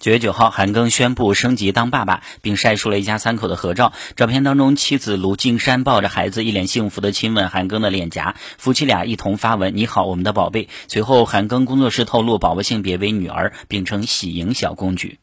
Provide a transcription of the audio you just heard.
九月九号韩庚宣布升级当爸爸并晒出了一家三口的合照。照片当中妻子卢靖姗抱着孩子一脸幸福的亲吻韩庚的脸颊。夫妻俩一同发文你好我们的宝贝。随后韩庚工作室透露宝宝性别为女儿并称喜迎小公举。